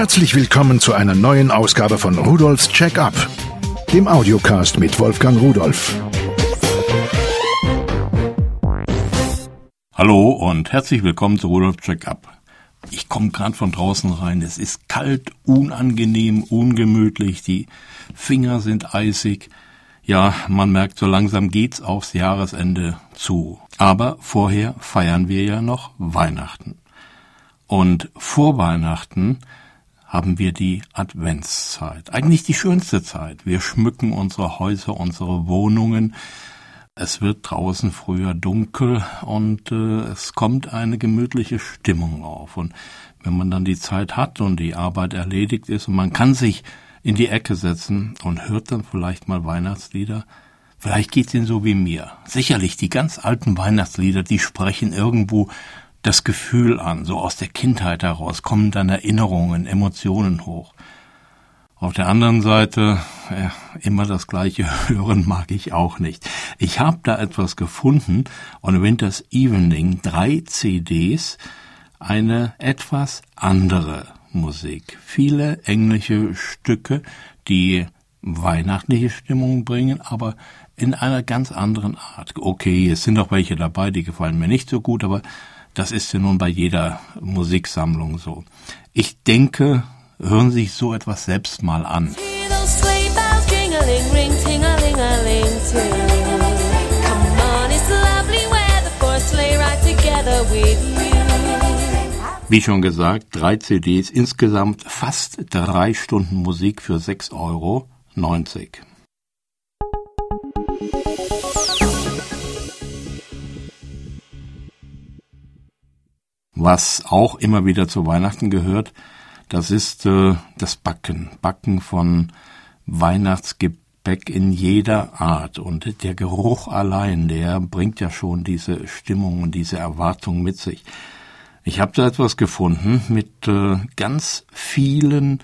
Herzlich willkommen zu einer neuen Ausgabe von Rudolfs Check-up, dem Audiocast mit Wolfgang Rudolf. Hallo und herzlich willkommen zu Rudolfs Check-up. Ich komme gerade von draußen rein. Es ist kalt, unangenehm, ungemütlich. Die Finger sind eisig. Ja, man merkt, so langsam geht's aufs Jahresende zu. Aber vorher feiern wir ja noch Weihnachten. Und vor Weihnachten haben wir die Adventszeit. Eigentlich die schönste Zeit. Wir schmücken unsere Häuser, unsere Wohnungen. Es wird draußen früher dunkel und äh, es kommt eine gemütliche Stimmung auf. Und wenn man dann die Zeit hat und die Arbeit erledigt ist und man kann sich in die Ecke setzen und hört dann vielleicht mal Weihnachtslieder, vielleicht geht's Ihnen so wie mir. Sicherlich, die ganz alten Weihnachtslieder, die sprechen irgendwo das Gefühl an, so aus der Kindheit heraus kommen dann Erinnerungen, Emotionen hoch. Auf der anderen Seite, ja, immer das gleiche hören mag ich auch nicht. Ich habe da etwas gefunden, On Winter's Evening, drei CDs, eine etwas andere Musik. Viele englische Stücke, die weihnachtliche Stimmung bringen, aber in einer ganz anderen Art. Okay, es sind auch welche dabei, die gefallen mir nicht so gut, aber das ist ja nun bei jeder Musiksammlung so. Ich denke, hören Sie sich so etwas selbst mal an. Wie schon gesagt, drei CDs, insgesamt fast drei Stunden Musik für 6,90 Euro. Was auch immer wieder zu Weihnachten gehört, das ist äh, das Backen. Backen von Weihnachtsgebäck in jeder Art. Und der Geruch allein, der bringt ja schon diese Stimmung und diese Erwartung mit sich. Ich habe da etwas gefunden mit äh, ganz vielen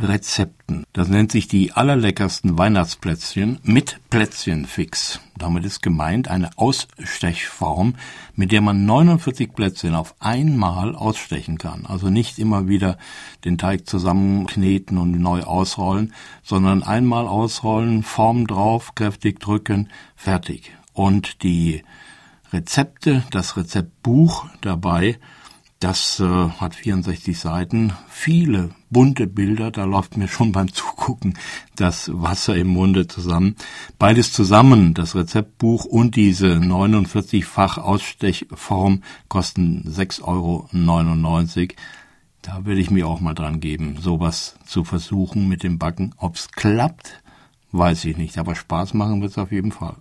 Rezepten. Das nennt sich die allerleckersten Weihnachtsplätzchen mit Plätzchenfix. Damit ist gemeint eine Ausstechform, mit der man 49 Plätzchen auf einmal ausstechen kann. Also nicht immer wieder den Teig zusammenkneten und neu ausrollen, sondern einmal ausrollen, Form drauf, kräftig drücken, fertig. Und die Rezepte, das Rezeptbuch dabei, das äh, hat 64 Seiten, viele bunte Bilder, da läuft mir schon beim Zugucken das Wasser im Munde zusammen. Beides zusammen, das Rezeptbuch und diese 49-fach Ausstechform kosten 6,99 Euro. Da will ich mir auch mal dran geben, sowas zu versuchen mit dem Backen. Ob's klappt, weiß ich nicht, aber Spaß machen wird's auf jeden Fall.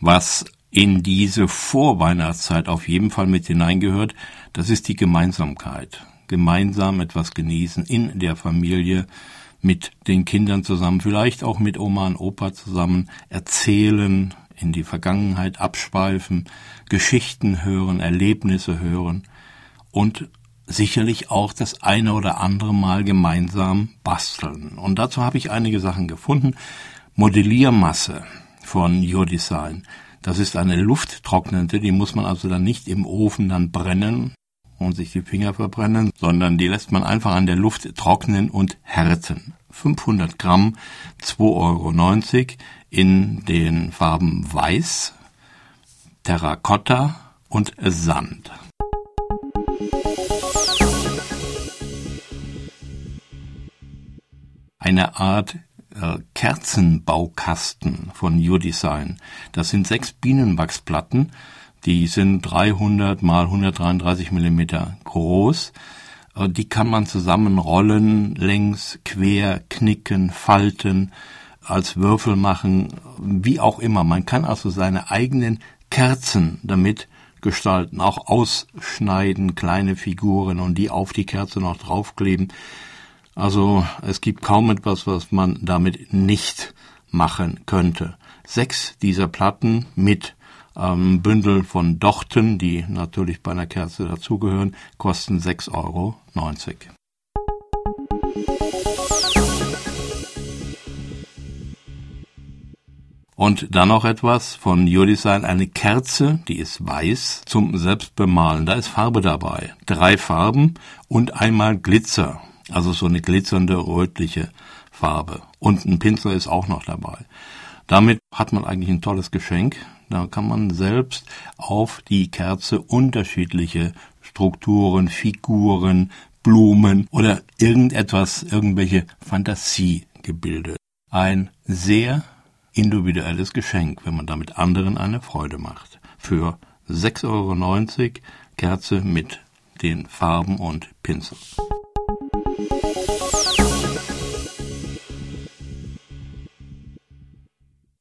Was in diese Vorweihnachtszeit auf jeden Fall mit hineingehört, das ist die Gemeinsamkeit. Gemeinsam etwas genießen in der Familie, mit den Kindern zusammen, vielleicht auch mit Oma und Opa zusammen, erzählen, in die Vergangenheit abschweifen, Geschichten hören, Erlebnisse hören und sicherlich auch das eine oder andere Mal gemeinsam basteln. Und dazu habe ich einige Sachen gefunden. Modelliermasse von Your Design. Das ist eine lufttrocknende, die muss man also dann nicht im Ofen dann brennen und sich die Finger verbrennen, sondern die lässt man einfach an der Luft trocknen und härten. 500 Gramm, 2,90 Euro in den Farben Weiß, Terrakotta und Sand. Eine Art äh, Kerzenbaukasten von Design. Das sind sechs Bienenwachsplatten, die sind 300 mal 133 Millimeter groß. Äh, die kann man zusammenrollen, längs, quer, knicken, falten, als Würfel machen, wie auch immer. Man kann also seine eigenen Kerzen damit gestalten, auch ausschneiden, kleine Figuren und die auf die Kerze noch draufkleben. Also es gibt kaum etwas, was man damit nicht machen könnte. Sechs dieser Platten mit ähm, Bündel von Dochten, die natürlich bei einer Kerze dazugehören, kosten 6,90 Euro. Und dann noch etwas von Your eine Kerze, die ist weiß, zum Selbstbemalen. Da ist Farbe dabei. Drei Farben und einmal Glitzer. Also so eine glitzernde rötliche Farbe. Und ein Pinsel ist auch noch dabei. Damit hat man eigentlich ein tolles Geschenk. Da kann man selbst auf die Kerze unterschiedliche Strukturen, Figuren, Blumen oder irgendetwas, irgendwelche Fantasiegebilde. Ein sehr individuelles Geschenk, wenn man damit anderen eine Freude macht. Für 6,90 Euro Kerze mit den Farben und Pinsel.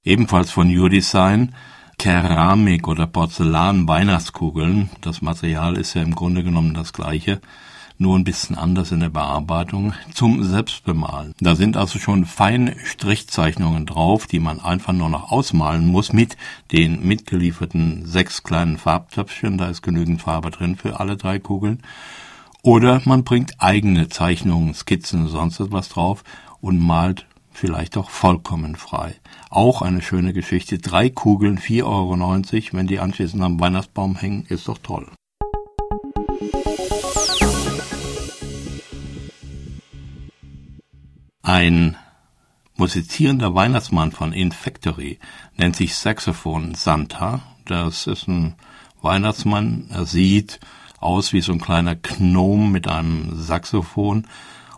Ebenfalls von New Design Keramik oder Porzellan Weihnachtskugeln. Das Material ist ja im Grunde genommen das gleiche nur ein bisschen anders in der Bearbeitung, zum Selbstbemalen. Da sind also schon feine Strichzeichnungen drauf, die man einfach nur noch ausmalen muss mit den mitgelieferten sechs kleinen Farbtöpfchen. Da ist genügend Farbe drin für alle drei Kugeln. Oder man bringt eigene Zeichnungen, Skizzen, sonst etwas drauf und malt vielleicht auch vollkommen frei. Auch eine schöne Geschichte. Drei Kugeln, 4,90 Euro. Wenn die anschließend am Weihnachtsbaum hängen, ist doch toll. Ein musizierender Weihnachtsmann von Infactory nennt sich Saxophon Santa. Das ist ein Weihnachtsmann. Er sieht aus wie so ein kleiner Gnom mit einem Saxophon.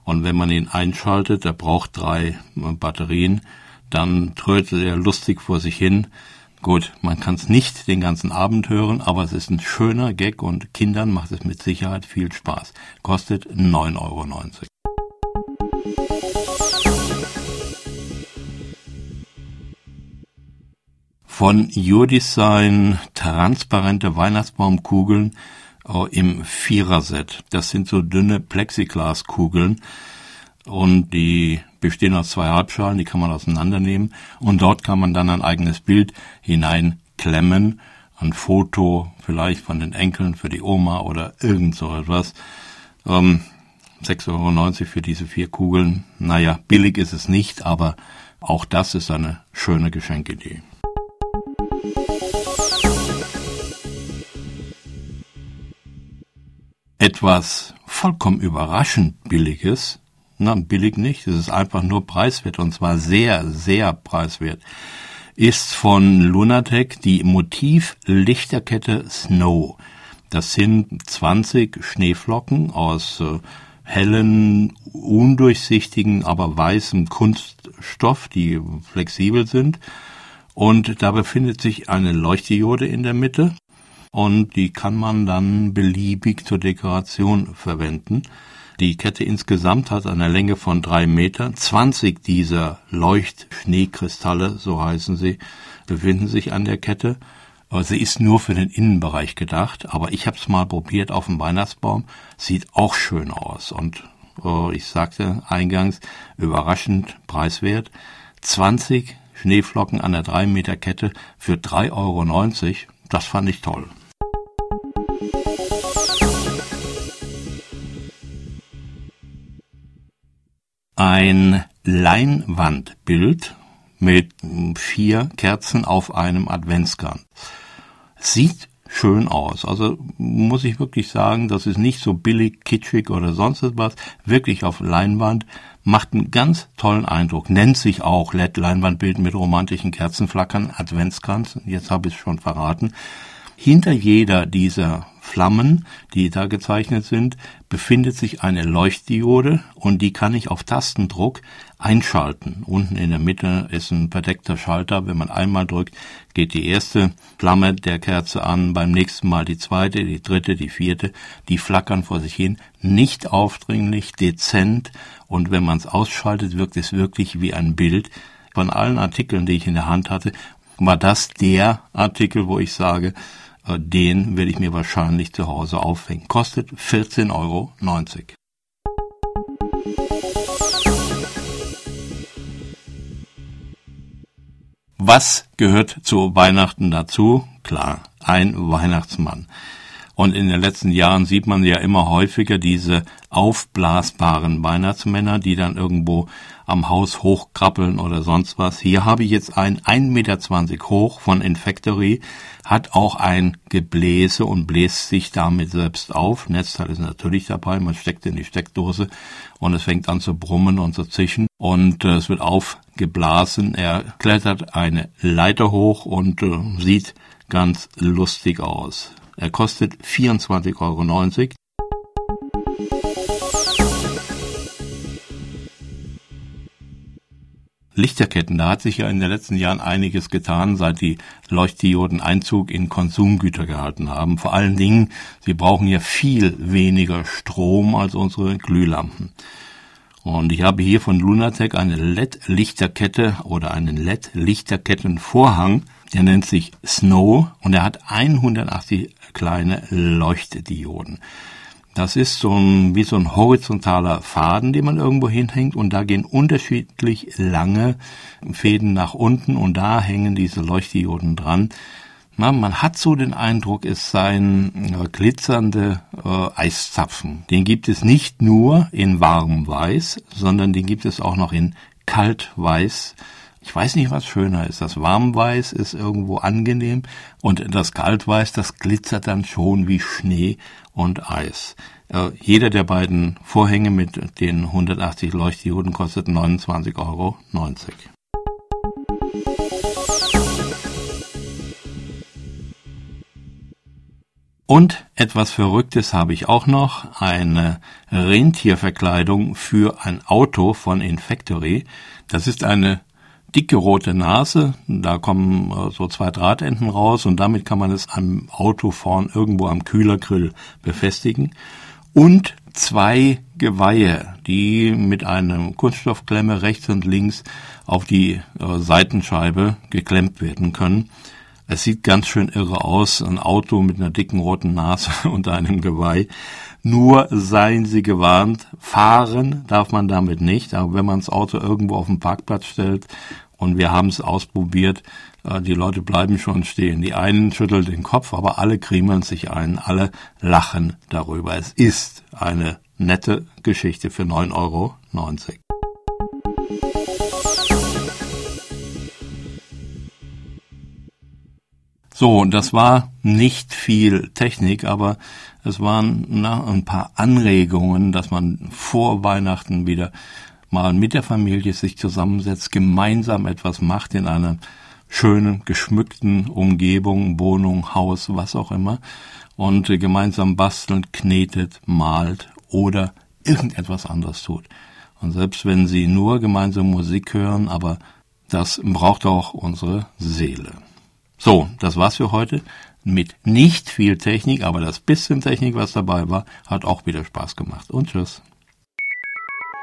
Und wenn man ihn einschaltet, er braucht drei Batterien, dann trötet er lustig vor sich hin. Gut, man kann es nicht den ganzen Abend hören, aber es ist ein schöner Gag und Kindern macht es mit Sicherheit viel Spaß. Kostet 9,90 Euro. von Your-Design transparente Weihnachtsbaumkugeln äh, im Viererset. Das sind so dünne Plexiglaskugeln und die bestehen aus zwei Halbschalen, die kann man auseinandernehmen und dort kann man dann ein eigenes Bild hineinklemmen, ein Foto vielleicht von den Enkeln für die Oma oder irgend so etwas. Ähm, 6,90 Euro für diese vier Kugeln. Naja, billig ist es nicht, aber auch das ist eine schöne Geschenkidee. Etwas vollkommen überraschend Billiges, na, billig nicht, es ist einfach nur preiswert und zwar sehr, sehr preiswert, ist von Lunatec die Motiv-Lichterkette Snow. Das sind 20 Schneeflocken aus äh, hellen, undurchsichtigen, aber weißem Kunststoff, die flexibel sind. Und da befindet sich eine Leuchtdiode in der Mitte und die kann man dann beliebig zur Dekoration verwenden. Die Kette insgesamt hat eine Länge von drei Metern. 20 dieser Leuchtschneekristalle, so heißen sie, befinden sich an der Kette. Sie ist nur für den Innenbereich gedacht, aber ich habe es mal probiert auf dem Weihnachtsbaum. Sieht auch schön aus und äh, ich sagte eingangs überraschend preiswert. 20 Schneeflocken an der 3 Meter Kette für 3,90 Euro. Das fand ich toll. Ein Leinwandbild mit vier Kerzen auf einem Adventskranz. Sieht schön aus. Also muss ich wirklich sagen, das ist nicht so billig, kitschig oder sonst etwas. Wirklich auf Leinwand macht einen ganz tollen Eindruck. Nennt sich auch LED-Leinwandbild mit romantischen Kerzenflackern, Adventskranz. Jetzt habe ich es schon verraten. Hinter jeder dieser Flammen, die da gezeichnet sind, befindet sich eine Leuchtdiode und die kann ich auf Tastendruck einschalten. Unten in der Mitte ist ein verdeckter Schalter. Wenn man einmal drückt, geht die erste Flamme der Kerze an, beim nächsten Mal die zweite, die dritte, die vierte. Die flackern vor sich hin, nicht aufdringlich, dezent und wenn man es ausschaltet, wirkt es wirklich wie ein Bild. Von allen Artikeln, die ich in der Hand hatte, war das der Artikel, wo ich sage, den werde ich mir wahrscheinlich zu Hause aufhängen. Kostet 14,90 Euro. Was gehört zu Weihnachten dazu? Klar, ein Weihnachtsmann. Und in den letzten Jahren sieht man ja immer häufiger diese aufblasbaren Weihnachtsmänner, die dann irgendwo am Haus hochkrabbeln oder sonst was. Hier habe ich jetzt ein 1,20 Meter hoch von Infactory, hat auch ein Gebläse und bläst sich damit selbst auf. Netzteil ist natürlich dabei, man steckt in die Steckdose und es fängt an zu brummen und zu zischen und äh, es wird aufgeblasen. Er klettert eine Leiter hoch und äh, sieht ganz lustig aus. Er kostet 24,90 Euro. Lichterketten, da hat sich ja in den letzten Jahren einiges getan, seit die Leuchtdioden Einzug in Konsumgüter gehalten haben. Vor allen Dingen, sie brauchen ja viel weniger Strom als unsere Glühlampen. Und ich habe hier von Lunatec eine LED-Lichterkette oder einen LED-Lichterkettenvorhang. Der nennt sich Snow und er hat 180 kleine Leuchtdioden. Das ist so ein, wie so ein horizontaler Faden, den man irgendwo hinhängt und da gehen unterschiedlich lange Fäden nach unten und da hängen diese Leuchtdioden dran. Na, man hat so den Eindruck, es seien äh, glitzernde äh, Eiszapfen. Den gibt es nicht nur in warm weiß, sondern den gibt es auch noch in kalt weiß. Ich weiß nicht, was schöner ist. Das Warmweiß ist irgendwo angenehm und das Kaltweiß, das glitzert dann schon wie Schnee und Eis. Äh, jeder der beiden Vorhänge mit den 180 Leuchtdioden kostet 29,90 Euro. Und etwas Verrücktes habe ich auch noch, eine Rentierverkleidung für ein Auto von Infactory. Das ist eine dicke rote Nase, da kommen äh, so zwei Drahtenden raus und damit kann man es am Auto vorn irgendwo am Kühlergrill befestigen. Und zwei Geweihe, die mit einem Kunststoffklemme rechts und links auf die äh, Seitenscheibe geklemmt werden können. Es sieht ganz schön irre aus, ein Auto mit einer dicken roten Nase und einem Geweih. Nur seien Sie gewarnt, fahren darf man damit nicht, aber wenn man das Auto irgendwo auf den Parkplatz stellt und wir haben es ausprobiert, äh, die Leute bleiben schon stehen. Die einen schütteln den Kopf, aber alle kriemeln sich ein, alle lachen darüber. Es ist eine nette Geschichte für 9,90 Euro. So, das war nicht viel Technik, aber es waren na, ein paar Anregungen, dass man vor Weihnachten wieder mal mit der Familie sich zusammensetzt, gemeinsam etwas macht in einer schönen, geschmückten Umgebung, Wohnung, Haus, was auch immer, und gemeinsam bastelt, knetet, malt oder irgendetwas anderes tut. Und selbst wenn sie nur gemeinsam Musik hören, aber das braucht auch unsere Seele. So, das war's für heute. Mit nicht viel Technik, aber das bisschen Technik, was dabei war, hat auch wieder Spaß gemacht. Und tschüss.